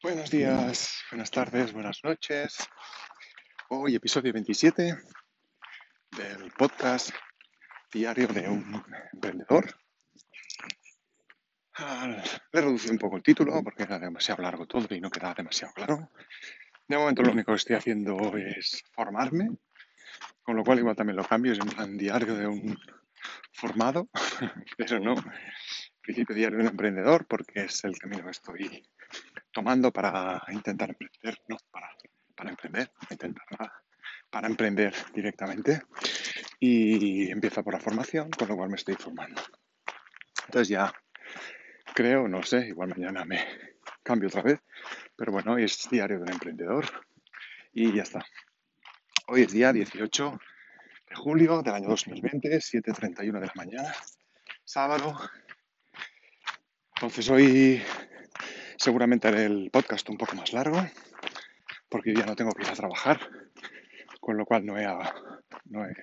Buenos días, buenas tardes, buenas noches. Hoy episodio 27 del podcast diario de un emprendedor. Ah, Le he reducido un poco el título porque era demasiado largo todo y no quedaba demasiado claro. De momento lo único que estoy haciendo es formarme, con lo cual igual también lo cambio, es en plan diario de un formado, pero no principio diario de un emprendedor porque es el camino que estoy tomando para intentar emprender, no, para, para emprender, intentar para, para emprender directamente. Y empieza por la formación, con lo cual me estoy formando. Entonces ya creo, no sé, igual mañana me cambio otra vez, pero bueno, hoy es diario de un emprendedor y ya está. Hoy es día 18 de julio del año 2020, 7.31 de la mañana, sábado. Entonces hoy seguramente haré el podcast un poco más largo, porque ya no tengo que ir a trabajar, con lo cual no he, no he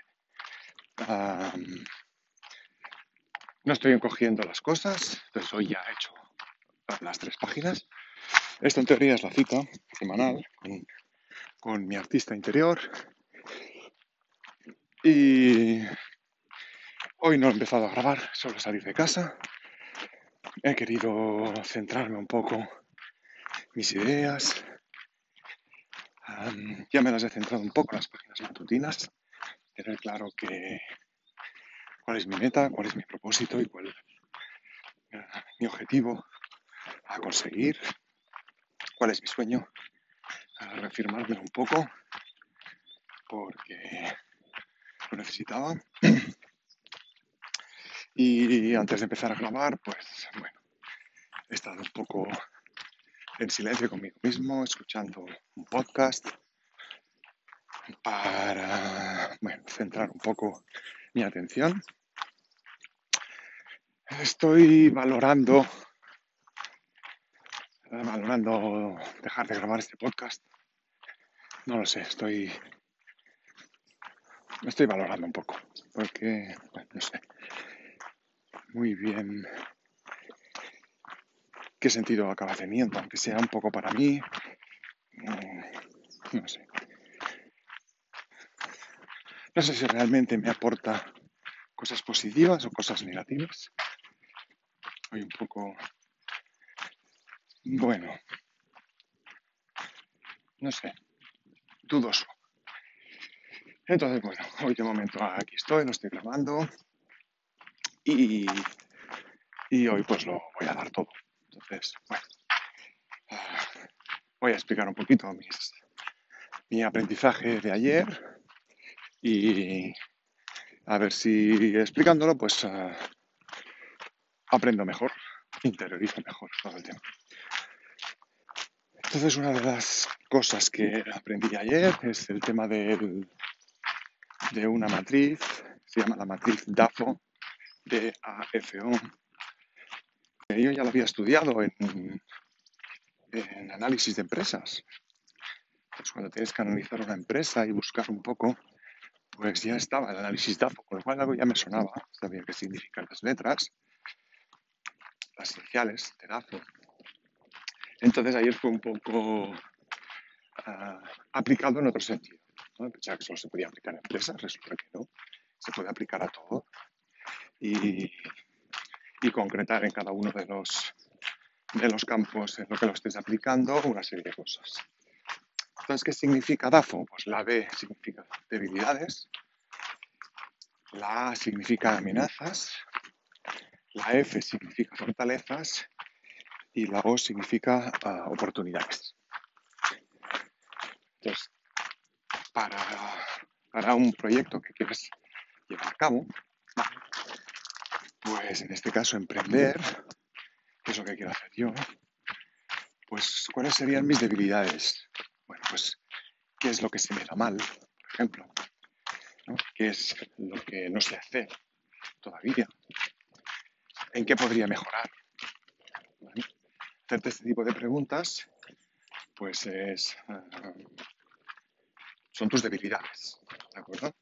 no estoy encogiendo las cosas, entonces hoy ya he hecho las tres páginas. Esto en teoría es la cita semanal con, con mi artista interior. Y hoy no he empezado a grabar, solo salir de casa. He querido centrarme un poco mis ideas. Ya me las he centrado un poco en las páginas matutinas. Tener claro que cuál es mi meta, cuál es mi propósito y cuál es mi objetivo a conseguir, cuál es mi sueño, a reafirmarme un poco porque lo necesitaba. Y antes de empezar a grabar, pues bueno, he estado un poco en silencio conmigo mismo, escuchando un podcast para centrar un poco mi atención. Estoy valorando, valorando dejar de grabar este podcast. No lo sé, estoy, estoy valorando un poco, porque, no sé muy bien qué sentido acaba teniendo, aunque sea un poco para mí. No sé. No sé si realmente me aporta cosas positivas o cosas negativas. Hoy un poco... Bueno. No sé. Dudoso. Entonces, bueno, hoy de momento aquí estoy, lo estoy grabando. Y, y hoy pues lo voy a dar todo. Entonces, bueno. Voy a explicar un poquito mis, mi aprendizaje de ayer y a ver si explicándolo pues uh, aprendo mejor, interiorizo mejor todo el tema. Entonces una de las cosas que aprendí ayer es el tema de una matriz, se llama la matriz DAFO, D-A-F-O. Yo ya lo había estudiado en, en análisis de empresas. Pues cuando tienes que analizar una empresa y buscar un poco pues ya estaba el análisis DAFO, con lo cual algo ya me sonaba, sabía qué significan las letras, las iniciales de DAFO. Entonces ayer fue un poco uh, aplicado en otro sentido. ¿no? Pensaba que solo se podía aplicar a empresas, resulta que no, se puede aplicar a todo y, concretar en cada uno de los, de los campos en lo que lo estés aplicando una serie de cosas. Entonces, ¿qué significa DAFO? Pues la D significa debilidades, la A significa amenazas, la F significa fortalezas y la O significa uh, oportunidades. Entonces, para, para, un proyecto que quieres llevar a cabo, pues en este caso emprender, que es lo que quiero hacer yo, pues cuáles serían mis debilidades, bueno, pues, ¿qué es lo que se me da mal, por ejemplo? ¿no? ¿Qué es lo que no sé hacer todavía? ¿En qué podría mejorar? ¿Vale? Hacerte este tipo de preguntas, pues es, uh, son tus debilidades, ¿de acuerdo?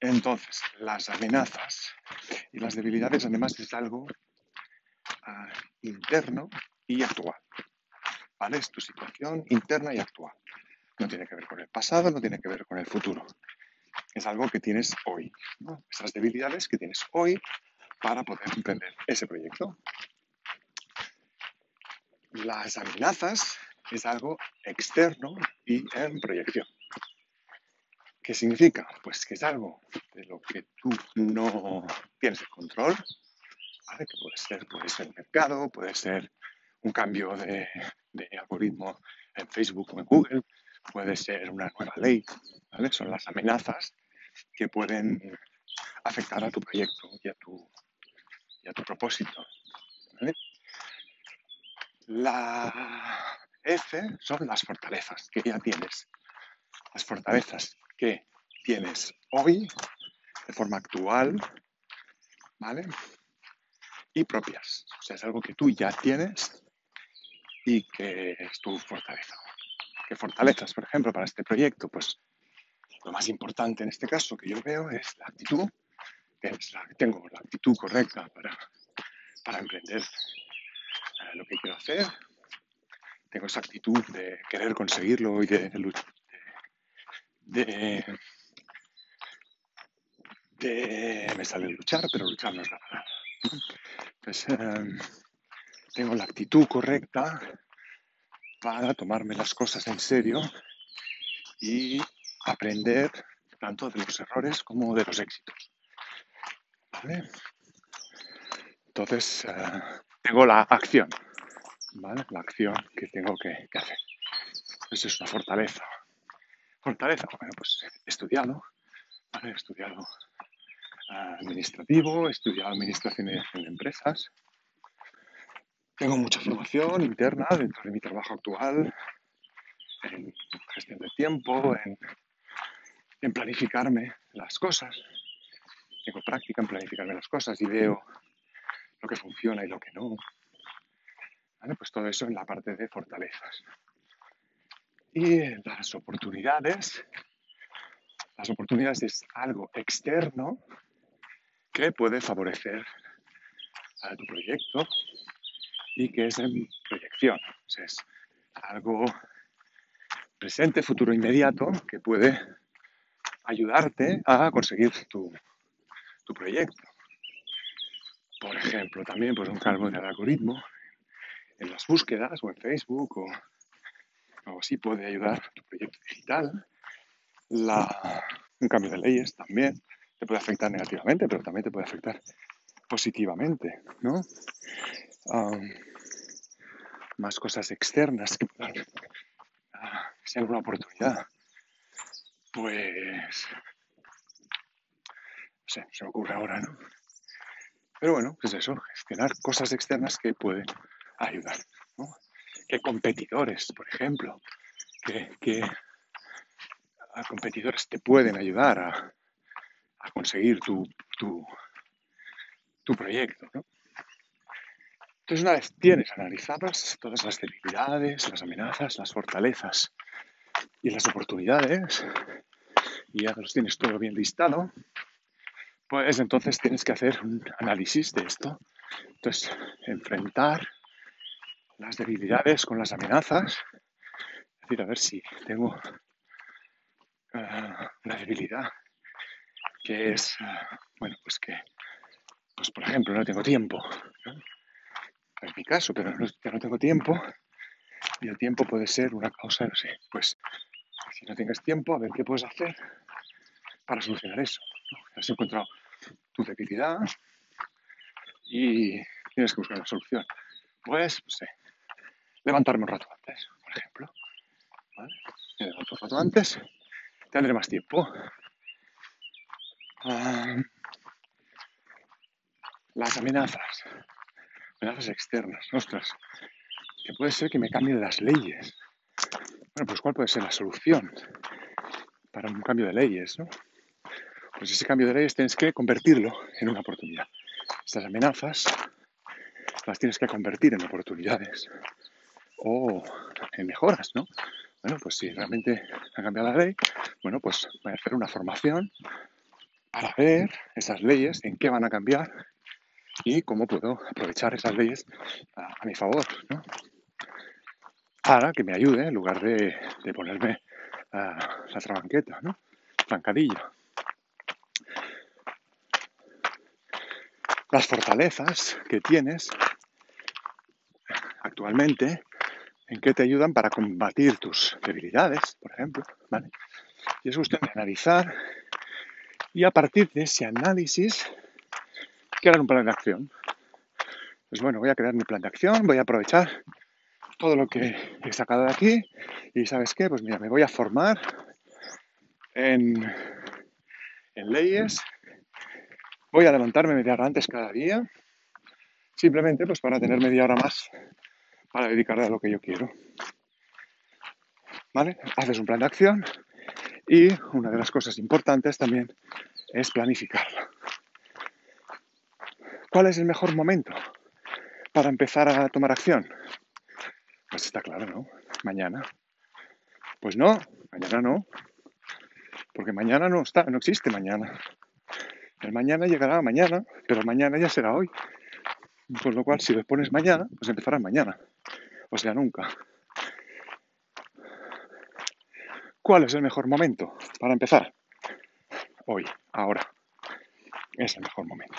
Entonces, las amenazas y las debilidades además es algo uh, interno y actual. ¿Vale? Es tu situación interna y actual. No tiene que ver con el pasado, no tiene que ver con el futuro. Es algo que tienes hoy. Esas debilidades que tienes hoy para poder emprender ese proyecto. Las amenazas es algo externo y en proyección. ¿Qué significa? Pues que es algo de lo que tú no tienes el control, ¿vale? que puede ser, puede ser el mercado, puede ser un cambio de, algoritmo en Facebook o en Google, puede ser una nueva ley, ¿vale? son las amenazas que pueden afectar a tu proyecto y a tu, y a tu propósito. La F son las fortalezas que ya tienes. Las fortalezas que tienes hoy de forma actual, ¿vale? Y propias. O sea, es algo que tú ya tienes y que es tu fortaleza. ¿Qué fortalezas, por ejemplo, para este proyecto? Pues lo más importante en este caso que yo veo es la actitud, que es la, tengo la actitud correcta para, para emprender eh, lo que quiero hacer. Tengo esa actitud de querer conseguirlo y de, de, de, me sale luchar, pero luchar no es la palabra. Pues em, tengo la actitud correcta para tomarme las cosas en serio y aprender tanto de los errores como de los éxitos. ¿Vale? Entonces, eh, tengo la acción, ¿vale? La acción que tengo que, hacer. Eso es una fortaleza. Fortaleza, bueno, pues he estudiado, he estudiado administrativo, he estudiado administración en empresas. Tengo mucha formación interna dentro de mi trabajo actual, en gestión de tiempo, en planificarme las cosas. Tengo práctica en planificarme las cosas y veo lo que funciona y lo que no. Pues todo eso en la parte de fortalezas. Y las oportunidades. Las oportunidades es algo externo que puede favorecer a tu proyecto y que es en proyección. es algo presente, futuro inmediato que puede ayudarte a conseguir tu, proyecto. Por ejemplo, también pues, un cambio de algoritmo en las búsquedas o en Facebook o algo así puede ayudar tu proyecto digital. un cambio de leyes también te puede afectar negativamente, pero también te puede afectar positivamente, ¿no? más cosas externas que puedan ah, ser una oportunidad pues, no sé, se me ocurre ahora, ¿no? Pero bueno, pues eso, gestionar cosas externas que pueden ayudar. Que competidores, por ejemplo, que, competidores te pueden ayudar a, conseguir tu, tu, tu proyecto, ¿no? Entonces, una vez tienes analizadas todas las debilidades, las amenazas, las fortalezas y las oportunidades, y ya los tienes todo bien listado, pues entonces tienes que hacer un análisis de esto. Entonces, enfrentar las debilidades con las amenazas. Es decir, a ver si tengo uh, una debilidad que es, uh, bueno, pues que, pues por ejemplo, no tengo tiempo. Es mi caso, pero no, no tengo tiempo. Y el tiempo puede ser una causa, no sé, pues si no tengas tiempo, a ver qué puedes hacer para solucionar eso. Has encontrado tu debilidad y tienes que buscar una solución. Pues, no sé, levantarme un rato antes, por ejemplo. Me levanto un rato antes, tendré más tiempo. Ah, las amenazas, amenazas externas, ostras, que puede ser que me cambien las leyes. Bueno, pues ¿cuál puede ser la solución para un cambio de leyes? ¿no? Pues ese cambio de leyes tienes que convertirlo en una oportunidad. Estas amenazas las tienes que convertir en oportunidades o en mejoras, ¿no? Bueno, pues si realmente ha cambiado la ley, bueno, pues voy a hacer una formación para ver esas leyes, en qué van a cambiar y cómo puedo aprovechar esas leyes a, mi favor, ¿no? Para que me ayude en lugar de, ponerme la trabanqueta, ¿no? Zancadilla. Las fortalezas que tienes actualmente, en qué te ayudan para combatir tus debilidades, por ejemplo, ¿vale? Y es cuestión de analizar y a partir de ese análisis crear un plan de acción. Pues bueno, voy a crear mi plan de acción, voy a aprovechar todo lo que he sacado de aquí y sabes qué, pues mira, me voy a formar en, en leyes, voy a levantarme media hora antes cada día, simplemente pues para tener media hora más para dedicarle a lo que yo quiero. ¿Vale? Haces un plan de acción y una de las cosas importantes también es planificarlo. ¿Cuál es el mejor momento para empezar a tomar acción? Pues está claro, ¿no? Mañana. Pues no, mañana no. Porque mañana no está, no existe mañana. El mañana llegará mañana, pero mañana ya será hoy. Con lo cual, si lo pones mañana, pues empezará mañana. O sea, nunca. ¿Cuál es el mejor momento para empezar? Hoy, ahora. Es el mejor momento.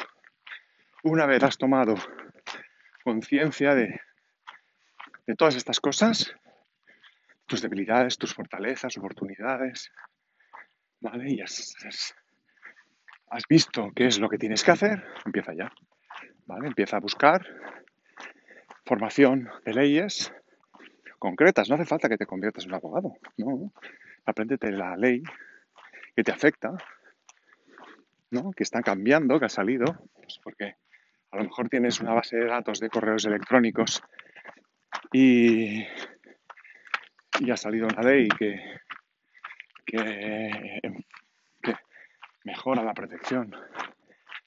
Una vez has tomado conciencia de, de todas estas cosas, tus debilidades, tus fortalezas, oportunidades, ¿vale? Y has, has, visto qué es lo que tienes que hacer, empieza ya, ¿vale? Empieza a buscar formación de leyes concretas. No hace falta que te conviertas en un abogado, no. Apréndete la ley que te afecta, ¿no? Que está cambiando, que ha salido, pues porque a lo mejor tienes una base de datos de correos electrónicos y, y ha salido una ley que, que, mejora la protección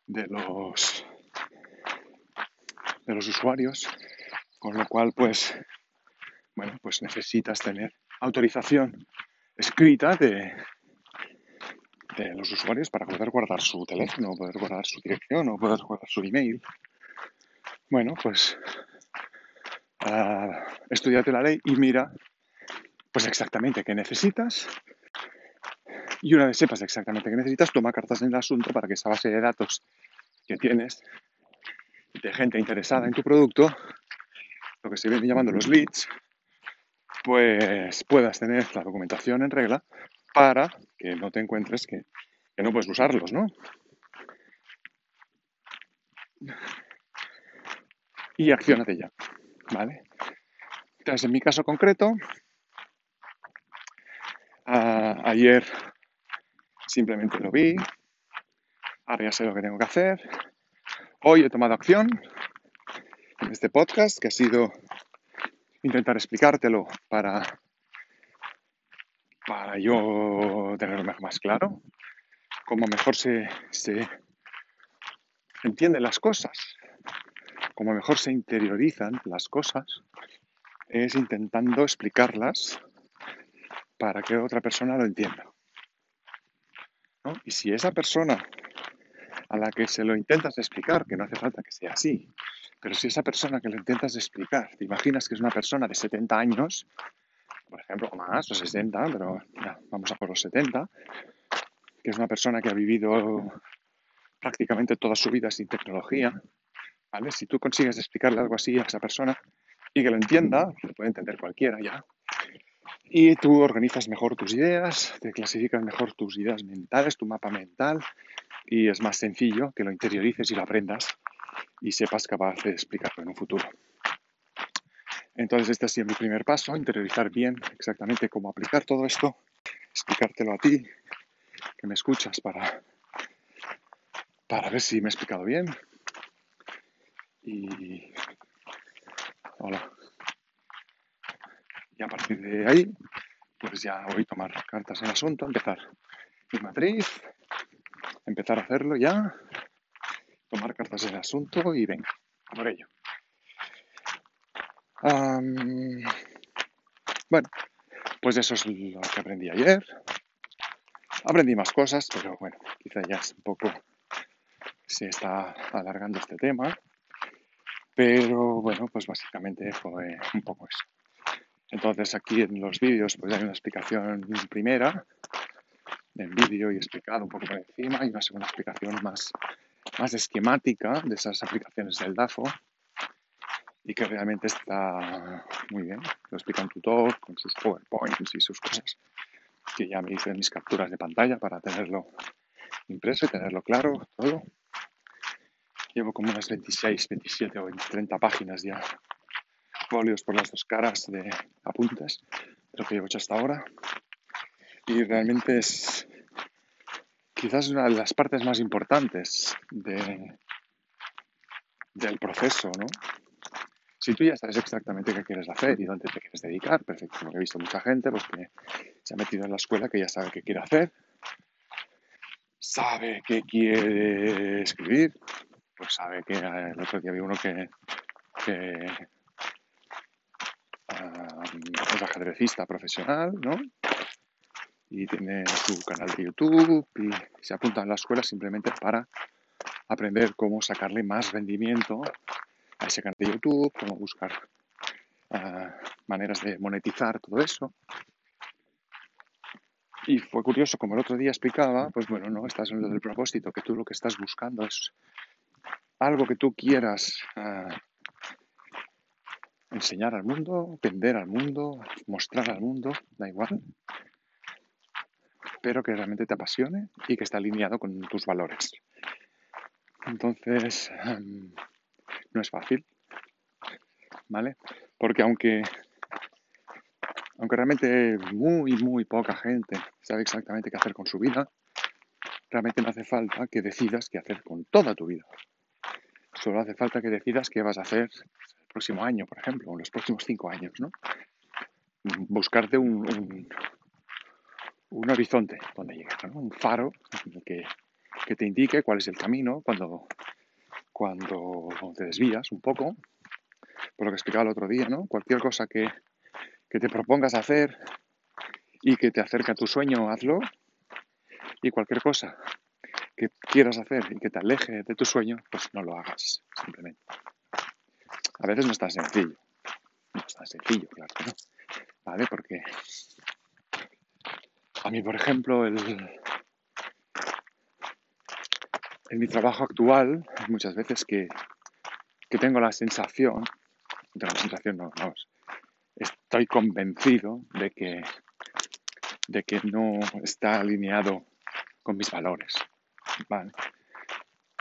de los de los usuarios, con lo cual pues bueno, pues necesitas tener autorización escrita de, de los usuarios para poder guardar su teléfono, poder guardar su dirección o poder guardar su email. Bueno, pues uh, estudiate la ley y mira pues exactamente qué necesitas. Y una vez sepas exactamente qué necesitas, toma cartas en el asunto para que esa base de datos que tienes de gente interesada en tu producto, lo que se viene llamando los leads, pues puedas tener la documentación en regla para que no te encuentres que, no puedes usarlos, ¿no? Y accionate ya, ¿vale? Entonces, en mi caso concreto, ayer simplemente lo vi, ahora ya sé lo que tengo que hacer. Hoy he tomado acción este podcast, que ha sido intentar explicártelo para para yo tenerlo más claro, cómo mejor se, se entienden las cosas, cómo mejor se interiorizan las cosas, es intentando explicarlas para que otra persona lo entienda. Y si esa persona a la que se lo intentas explicar, que no hace falta que sea así, pero si esa persona que lo intentas explicar, te imaginas que es una persona de 70 años, por ejemplo, o más, o 60, pero vamos a por los 70, que es una persona que ha vivido prácticamente toda su vida sin tecnología, ¿vale? Si tú consigues explicarle algo así a esa persona y que lo entienda, lo puede entender cualquiera ya, y tú organizas mejor tus ideas, te clasificas mejor tus ideas mentales, tu mapa mental, y es más sencillo que lo interiorices y lo aprendas y sepas capaz de explicarlo en un futuro. Entonces este ha sido mi primer paso, interiorizar bien exactamente cómo aplicar todo esto, explicártelo a ti, que me escuchas para, para ver si me he explicado bien. Y hola. Y a partir de ahí, pues ya voy a tomar cartas en el asunto, empezar mi matriz, empezar a hacerlo ya, tomar cartas en el asunto y venga, por ello bueno, pues eso es lo que aprendí ayer. Aprendí más cosas, pero bueno, quizá ya es un poco se está alargando este tema, pero bueno, pues básicamente fue un poco eso. Entonces aquí en los vídeos pues hay una explicación primera en vídeo y explicado un poco por encima y una segunda explicación más, más esquemática de esas aplicaciones del DAFO y que realmente está muy bien. Lo explica un tutor con sus PowerPoints y sus cosas que ya me hice mis capturas de pantalla para tenerlo impreso y tenerlo claro todo. Llevo como unas 26, 27 o 30 páginas ya, folios por las dos caras de apuntes de lo que llevo hecho hasta ahora. Y realmente es quizás una de las partes más importantes de, del proceso, ¿no? Si tú ya sabes exactamente qué quieres hacer y dónde te quieres dedicar, perfecto. Porque he visto mucha gente pues, que se ha metido en la escuela que ya sabe qué quiere hacer, sabe qué quiere escribir, pues sabe que eh, el otro día vi uno que, que es ajedrecista profesional, ¿no? Y tiene su canal de YouTube y se apunta en la escuela simplemente para aprender cómo sacarle más rendimiento a ese canal de YouTube, cómo buscar uh, maneras de monetizar todo eso. Y fue curioso, como el otro día explicaba, pues bueno, no estás en lo del propósito, que tú lo que estás buscando es algo que tú quieras uh, enseñar al mundo, vender al mundo, mostrar al mundo, da igual, pero que realmente te apasione y que esté alineado con tus valores. Entonces, um, no es fácil, ¿vale? Porque aunque, aunque realmente muy, muy poca gente sabe exactamente qué hacer con su vida, realmente no hace falta que decidas qué hacer con toda tu vida. Solo hace falta que decidas qué vas a hacer el próximo año, por ejemplo, o en los próximos cinco años, ¿no? Buscarte un, un horizonte donde llegar. Un faro que, que te indique cuál es el camino cuando cuando te desvías un poco, por lo que explicaba el otro día, ¿no? Cualquier cosa que, que te propongas hacer y que te acerque a tu sueño, hazlo. Y cualquier cosa que quieras hacer y que te aleje de tu sueño, pues no lo hagas, simplemente. A veces no es tan sencillo. No es tan sencillo, claro no. ¿Vale? Porque mí, por ejemplo, el, en mi trabajo actual, muchas veces que, tengo la sensación, la sensación no, no, estoy convencido de que, de que no está alineado con mis valores.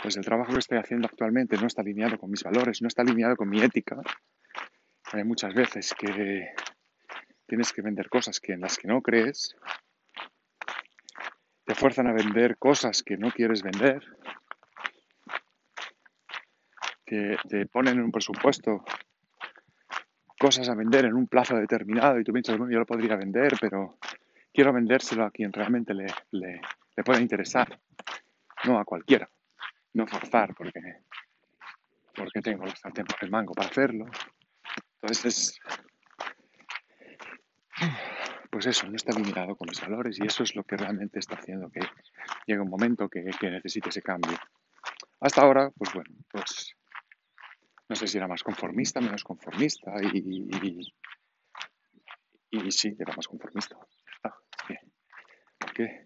Pues el trabajo que estoy haciendo actualmente no está alineado con mis valores, no está alineado con mi ética. Hay muchas veces que tienes que vender cosas que en las que no crees, te fuerzan a vender cosas que no quieres vender, que te ponen en un presupuesto cosas a vender en un plazo determinado y tú piensas, bueno, yo lo podría vender, pero quiero vendérselo a quien realmente le, le, le pueda interesar, no a cualquiera, no forzar porque, porque tengo por el mango para hacerlo. Entonces, pues eso, no está alineado con los valores y eso es lo que realmente está haciendo que llegue un momento que, que necesite ese cambio. Hasta ahora, pues bueno, pues no sé si era más conformista, menos conformista y, y, sí, era más conformista. Ah, ¿Por qué?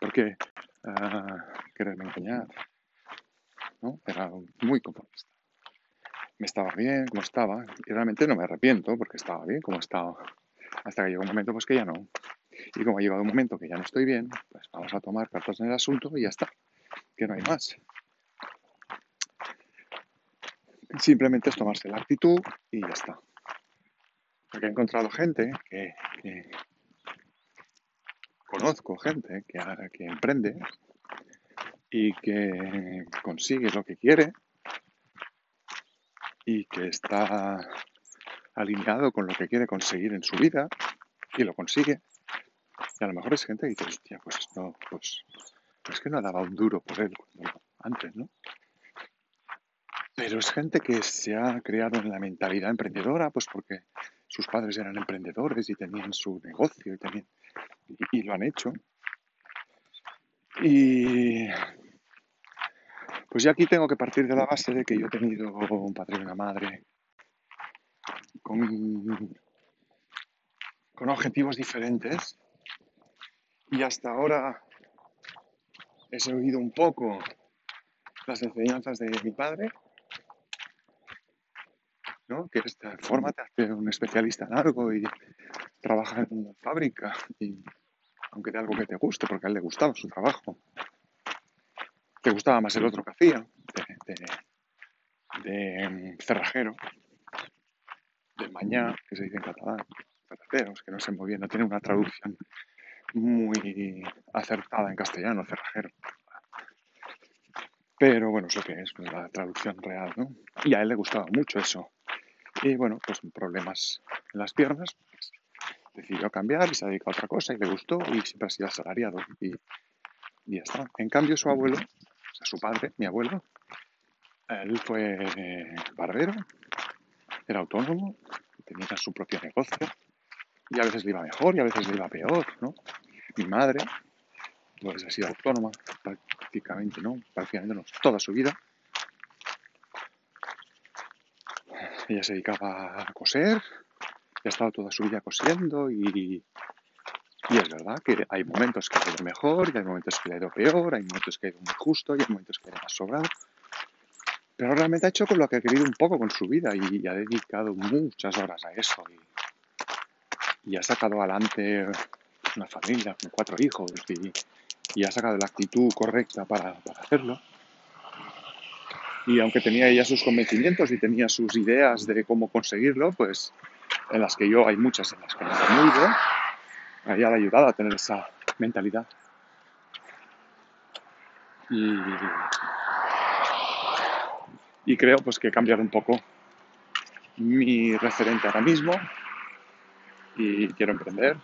¿Por qué uh, quererme engañar? ¿No? Era muy conformista. Me estaba bien como estaba y realmente no me arrepiento porque estaba bien como estaba. Hasta que llegó un momento pues que ya no. Y como ha llegado un momento que ya no estoy bien, pues vamos a tomar cartas en el asunto y ya está. Que no hay más. Simplemente es tomarse la actitud y ya está. Porque he encontrado gente que, conozco gente que, que emprende y que consigue lo que quiere y que está alineado con lo que quiere conseguir en su vida y lo consigue. Y a lo mejor es gente que dice, hostia, pues no, pues, es que no daba un duro por él antes, ¿no? Pero es gente que se ha creado en la mentalidad emprendedora, pues porque sus padres eran emprendedores y tenían su negocio y, tenían, y, lo han hecho. Y, Pues yo aquí tengo que partir de la base de que yo he tenido un padre y una madre con, con objetivos diferentes y hasta ahora he seguido un poco las enseñanzas de mi padre, ¿no? que es fórmate, hazte un especialista en algo y trabaja en una fábrica, y, aunque de algo que te guste, porque a él le gustaba su trabajo. Te gustaba más el otro que hacía, de, cerrajero, de mañana, que se dice en catalán, cerrajeros, que no sé muy bien, no tiene una traducción muy acertada en castellano, cerrajero. Pero bueno, es lo que es, la traducción real, ¿no? Y a él le gustaba mucho eso. Y bueno, pues problemas en las piernas, pues, decidió cambiar y se dedicó a otra cosa y le gustó y siempre ha sido asalariado. Y, y ya está. En cambio, su abuelo, o sea, su padre, mi abuelo, él fue barbero, era autónomo, tenía su propio negocio y a veces le iba mejor y a veces le iba peor, ¿no? Mi madre, pues ha sido autónoma prácticamente, ¿no? Prácticamente no, toda su vida. Ella se dedicaba a coser, ha estado toda su vida cosiendo y, y es verdad que hay momentos que ha ido mejor y hay momentos que ha ido peor, hay momentos que ha ido muy justo y hay momentos que ha sobrado. Pero realmente ha hecho con lo que ha querido un poco con su vida y, ha dedicado muchas horas a eso. Y, ha sacado adelante una familia con cuatro hijos y, ha sacado la actitud correcta para, hacerlo. Y aunque tenía ella sus convencimientos y tenía sus ideas de cómo conseguirlo, pues en las que yo hay muchas en las que no muy a ella le ha ayudado a tener esa mentalidad. Y y creo pues que he cambiado un poco mi referente ahora mismo y quiero emprender.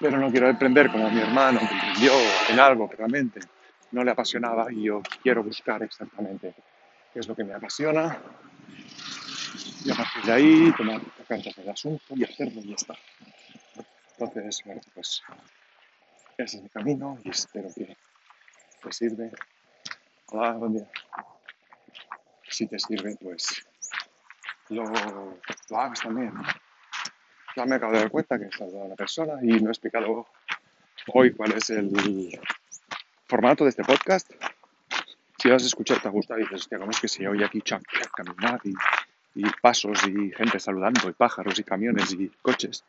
Pero no quiero emprender como mi hermano que emprendió en algo que realmente no le apasionaba y yo quiero buscar exactamente qué es lo que me apasiona y a partir de ahí tomar cartas del asunto y hacerlo y ya está. Entonces, bueno, pues ese es mi camino y espero que te sirve. Hola, buen día si te sirve, pues lo, hagas también. Ya me acabo de dar cuenta que he saludado a la persona y no he explicado hoy cuál es el formato de este podcast. Si vas a escuchar, te gusta y dices, hostia, ¿cómo es que si hoy aquí caminar y, y pasos y gente saludando y pájaros y camiones y coches?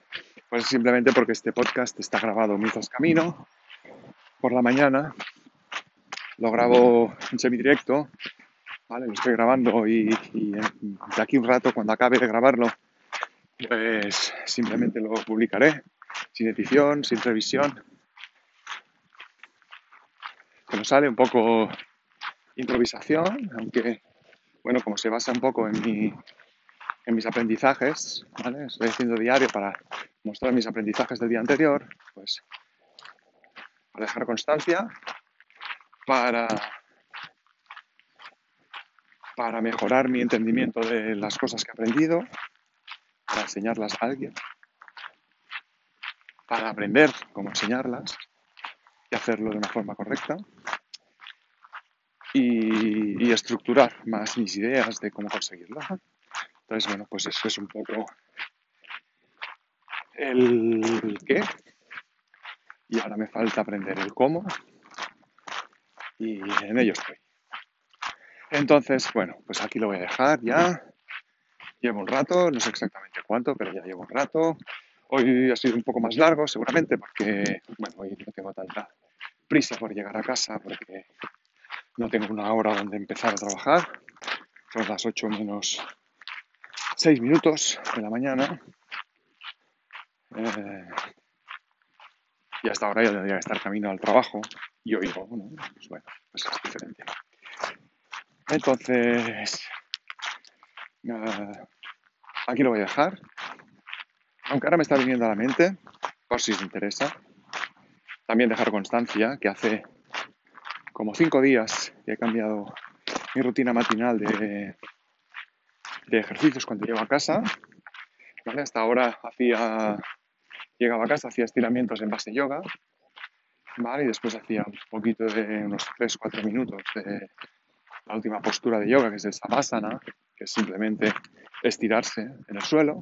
Pues simplemente porque este podcast está grabado mientras camino por la mañana. Lo grabo en semidirecto ¿vale? Lo estoy grabando y, de aquí un rato, cuando acabe de grabarlo, pues simplemente lo publicaré, sin edición, sin revisión. Como sale un poco improvisación, aunque, bueno, como se basa un poco en, mi, en mis aprendizajes, ¿vale? Estoy haciendo diario para mostrar mis aprendizajes del día anterior, pues para dejar constancia, para para mejorar mi entendimiento de las cosas que he aprendido, para enseñarlas a alguien, para aprender cómo enseñarlas y hacerlo de una forma correcta y, estructurar más mis ideas de cómo conseguirlo. Entonces, bueno, pues eso es un poco el qué y ahora me falta aprender el cómo y en ello estoy. Entonces, bueno, pues aquí lo voy a dejar ya. Llevo un rato, no sé exactamente cuánto, pero ya llevo un rato. Hoy ha sido un poco más largo, seguramente, porque, bueno, hoy no tengo tanta prisa por llegar a casa, porque no tengo una hora donde empezar a trabajar. Son las 8 menos 6 minutos de la mañana. Eh, y hasta ahora ya tendría que estar camino al trabajo. Y oigo, bueno, pues bueno, pues es diferente. Entonces, aquí lo voy a dejar. Aunque ahora me está viniendo a la mente, por si os interesa, también dejar constancia que hace como cinco días que he cambiado mi rutina matinal de, de ejercicios cuando llego a casa. Hasta ahora hacía, llegaba a casa, hacía estiramientos en base yoga ¿vale? Y después hacía un poquito de unos 3-4 minutos de la última postura de yoga, que es el Savasana, que es simplemente estirarse en el suelo,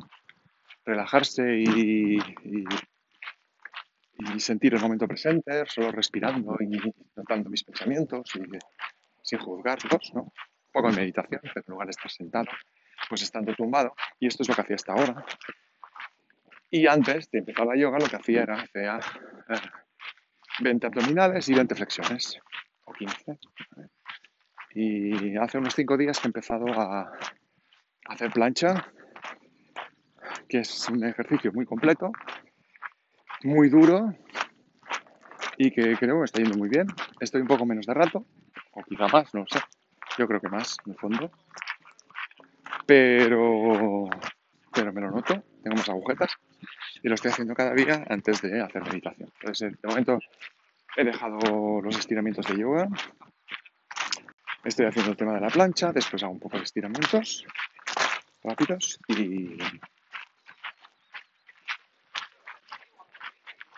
relajarse y, y, sentir el momento presente, solo respirando y notando mis pensamientos y sin juzgarlos, ¿no? Un poco de meditación, en lugar de estar sentado, pues estando tumbado. Y esto es lo que hacía hasta ahora. Y antes de empezar la yoga, lo que hacía era hacía, 20 eh, abdominales y 20 flexiones, o 15. Y hace unos 5 días que he empezado a hacer plancha, que es un ejercicio muy completo, muy duro y que creo que está yendo muy bien. Estoy un poco menos de rato, o quizá más, no sé. Yo creo que más, en el fondo. Pero, pero me lo noto, tengo más agujetas y lo estoy haciendo cada día antes de hacer meditación. Entonces, de momento he dejado los estiramientos de yoga, estoy haciendo el tema de la plancha, después hago un poco de estiramientos rápidos y,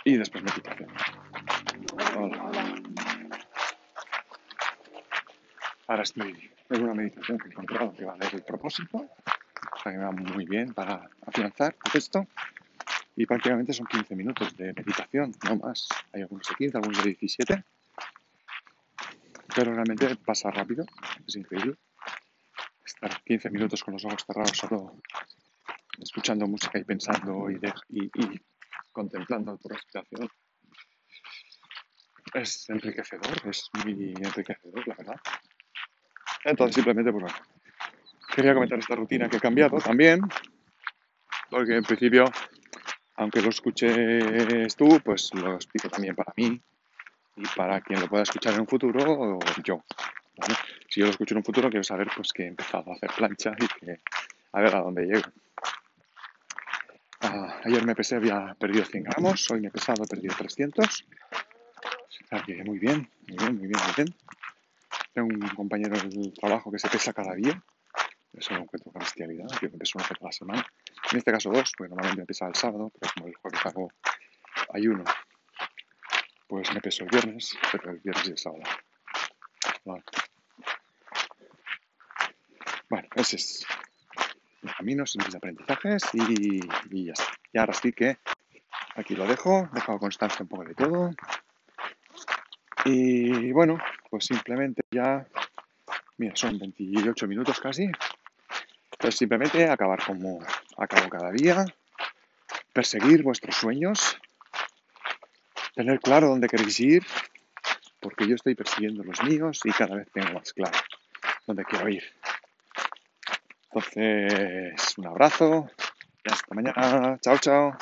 y después meditación. Ahora estoy en una meditación que he encontrado que va a dar el propósito, o sea que me va muy bien para afianzar esto. Y prácticamente son 15 minutos de meditación, no más. Hay algunos de 15, algunos de 17. Pero realmente pasa rápido, es increíble. Estar 15 minutos con los ojos cerrados solo escuchando música y pensando y, y, contemplando tu respiración es enriquecedor, es muy enriquecedor, la verdad. Entonces, simplemente, pues bueno, quería comentar esta rutina que he cambiado también, porque en principio aunque lo escuches tú, pues lo explico también para mí y para quien lo pueda escuchar en un futuro o yo. Si yo lo escucho en un futuro, quiero saber pues que he empezado a hacer plancha y que a ver a dónde llego. Ah, ayer me pesé, había perdido 100 gramos, hoy me he pesado, he perdido 300. O sea que muy bien, muy bien, muy bien, muy bien. Tengo un compañero del trabajo que se pesa cada día. Eso lo encuentro una bestialidad, yo me peso una vez a la semana. En este caso dos, porque normalmente me pesaba el sábado, pero como el jueves hago ayuno, pues me peso el viernes, pero el viernes y el sábado. Bueno, ese es el camino, sin mis aprendizajes y, y, ya está. Y ahora sí que aquí lo dejo, he dejado constancia un poco de todo. Y bueno, pues simplemente ya, mira, son 28 minutos casi. Pues simplemente acabar como acabo cada día, perseguir vuestros sueños, tener claro dónde queréis ir, porque yo estoy persiguiendo los míos y cada vez tengo más claro dónde quiero ir. Entonces, un abrazo y hasta mañana. Chao, chao.